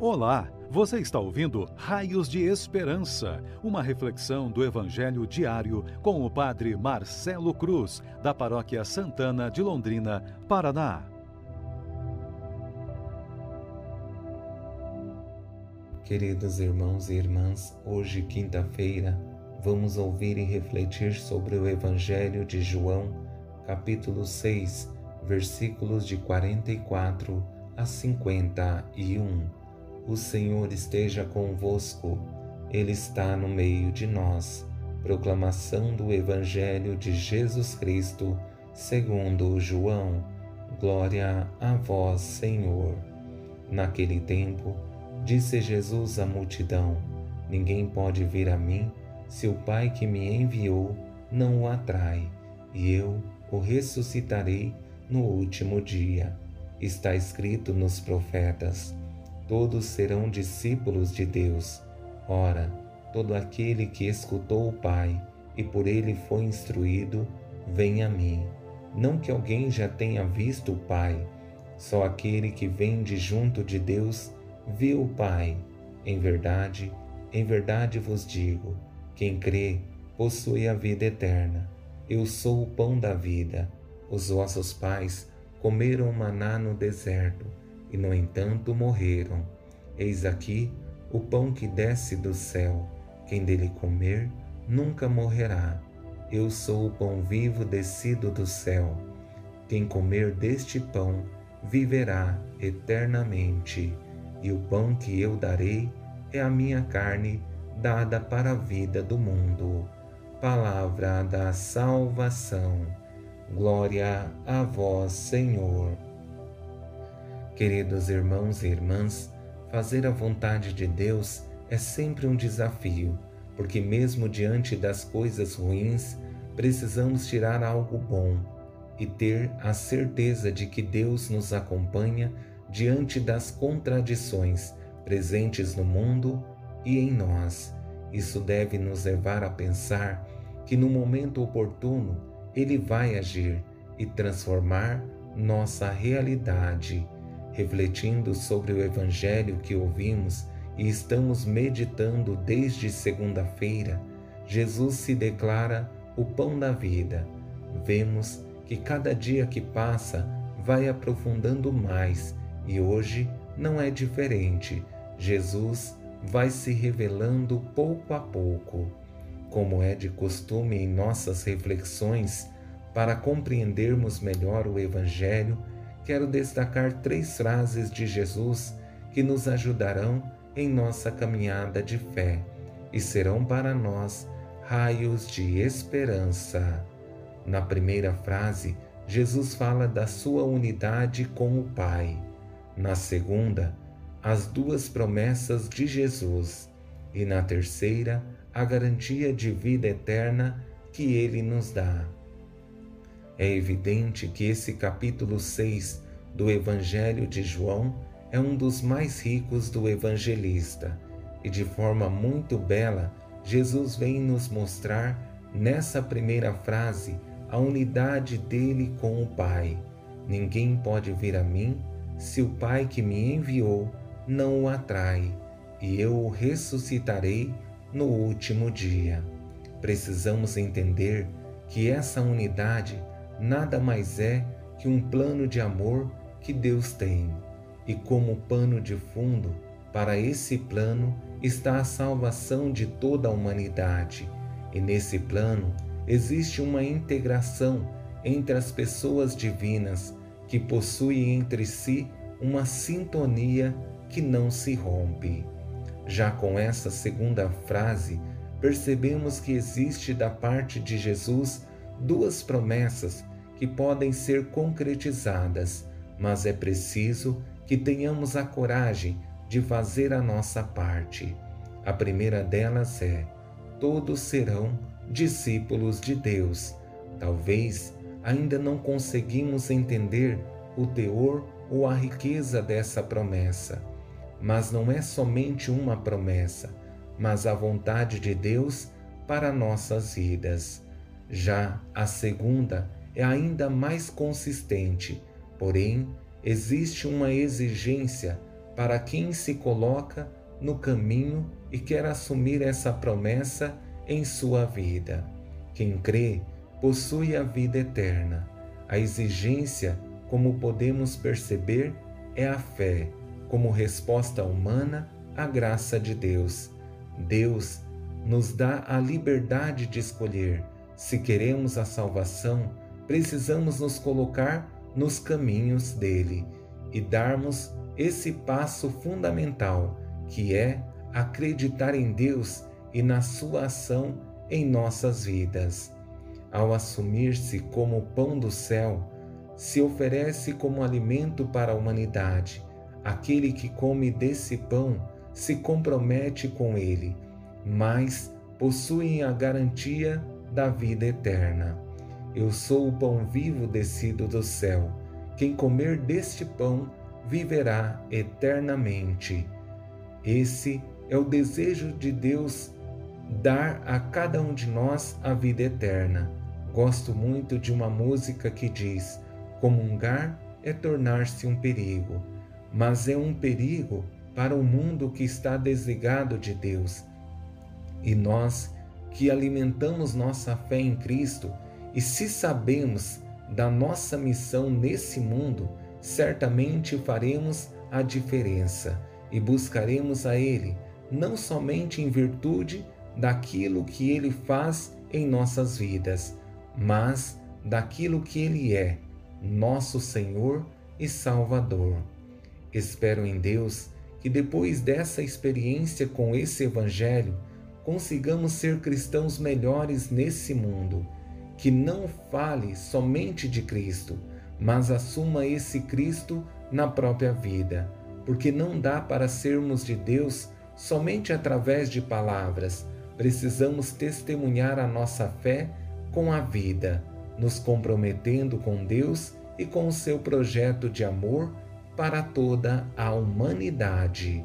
Olá, você está ouvindo Raios de Esperança, uma reflexão do Evangelho diário com o Padre Marcelo Cruz, da Paróquia Santana de Londrina, Paraná. Queridos irmãos e irmãs, hoje, quinta-feira, vamos ouvir e refletir sobre o Evangelho de João, capítulo 6, versículos de 44 a 51 o Senhor esteja convosco, Ele está no meio de nós. Proclamação do Evangelho de Jesus Cristo, segundo João. Glória a vós, Senhor. Naquele tempo, disse Jesus à multidão: Ninguém pode vir a mim se o Pai que me enviou não o atrai, e eu o ressuscitarei no último dia. Está escrito nos profetas todos serão discípulos de Deus. Ora, todo aquele que escutou o Pai e por ele foi instruído, vem a mim. Não que alguém já tenha visto o Pai, só aquele que vem de junto de Deus viu o Pai. Em verdade, em verdade vos digo: quem crê possui a vida eterna. Eu sou o pão da vida. Os vossos pais comeram maná no deserto e, no entanto, morreram. Eis aqui o pão que desce do céu. Quem dele comer nunca morrerá. Eu sou o pão vivo descido do céu. Quem comer deste pão viverá eternamente. E o pão que eu darei é a minha carne dada para a vida do mundo. Palavra da salvação. Glória a vós, Senhor. Queridos irmãos e irmãs, fazer a vontade de Deus é sempre um desafio, porque, mesmo diante das coisas ruins, precisamos tirar algo bom e ter a certeza de que Deus nos acompanha diante das contradições presentes no mundo e em nós. Isso deve nos levar a pensar que no momento oportuno Ele vai agir e transformar nossa realidade refletindo sobre o Evangelho que ouvimos e estamos meditando desde segunda-feira, Jesus se declara o pão da vida. Vemos que cada dia que passa vai aprofundando mais e hoje não é diferente. Jesus vai se revelando pouco a pouco. Como é de costume em nossas reflexões, para compreendermos melhor o Evangelho, quero destacar três frases de Jesus que nos ajudarão em nossa caminhada de fé e serão para nós raios de esperança. Na primeira frase, Jesus fala da sua unidade com o Pai. Na segunda, as duas promessas de Jesus. E na terceira, a garantia de vida eterna que ele nos dá. É evidente que esse capítulo 6 do Evangelho de João é um dos mais ricos do evangelista e de forma muito bela Jesus vem nos mostrar nessa primeira frase a unidade dele com o Pai. Ninguém pode vir a mim se o Pai que me enviou não o atrai, e eu o ressuscitarei no último dia. Precisamos entender que essa unidade nada mais é que um plano de amor que Deus tem. E como pano de fundo para esse plano está a salvação de toda a humanidade. E nesse plano existe uma integração entre as pessoas divinas que possuem entre si uma sintonia que não se rompe. Já com essa segunda frase, percebemos que existe da parte de Jesus duas promessas que podem ser concretizadas, mas é preciso que tenhamos a coragem de fazer a nossa parte. A primeira delas é: todos serão discípulos de Deus. Talvez ainda não conseguimos entender o teor ou a riqueza dessa promessa, mas não é somente uma promessa, mas a vontade de Deus para nossas vidas. Já a segunda é ainda mais consistente, porém existe uma exigência para quem se coloca no caminho e quer assumir essa promessa em sua vida. Quem crê possui a vida eterna. A exigência, como podemos perceber, é a fé, como resposta humana à graça de Deus. Deus nos dá a liberdade de escolher. Se queremos a salvação, precisamos nos colocar nos caminhos dele e darmos esse passo fundamental, que é acreditar em Deus e na sua ação em nossas vidas. Ao assumir-se como o pão do céu, se oferece como alimento para a humanidade. Aquele que come desse pão se compromete com ele, mas possuem a garantia da vida eterna. Eu sou o pão vivo descido do céu. Quem comer deste pão viverá eternamente. Esse é o desejo de Deus dar a cada um de nós a vida eterna. Gosto muito de uma música que diz: comungar é tornar-se um perigo, mas é um perigo para o mundo que está desligado de Deus. E nós que alimentamos nossa fé em Cristo, e se sabemos da nossa missão nesse mundo, certamente faremos a diferença e buscaremos a Ele, não somente em virtude daquilo que Ele faz em nossas vidas, mas daquilo que Ele é, nosso Senhor e Salvador. Espero em Deus que depois dessa experiência com esse Evangelho, consigamos ser cristãos melhores nesse mundo, que não fale somente de Cristo, mas assuma esse Cristo na própria vida, porque não dá para sermos de Deus somente através de palavras, precisamos testemunhar a nossa fé com a vida, nos comprometendo com Deus e com o seu projeto de amor para toda a humanidade.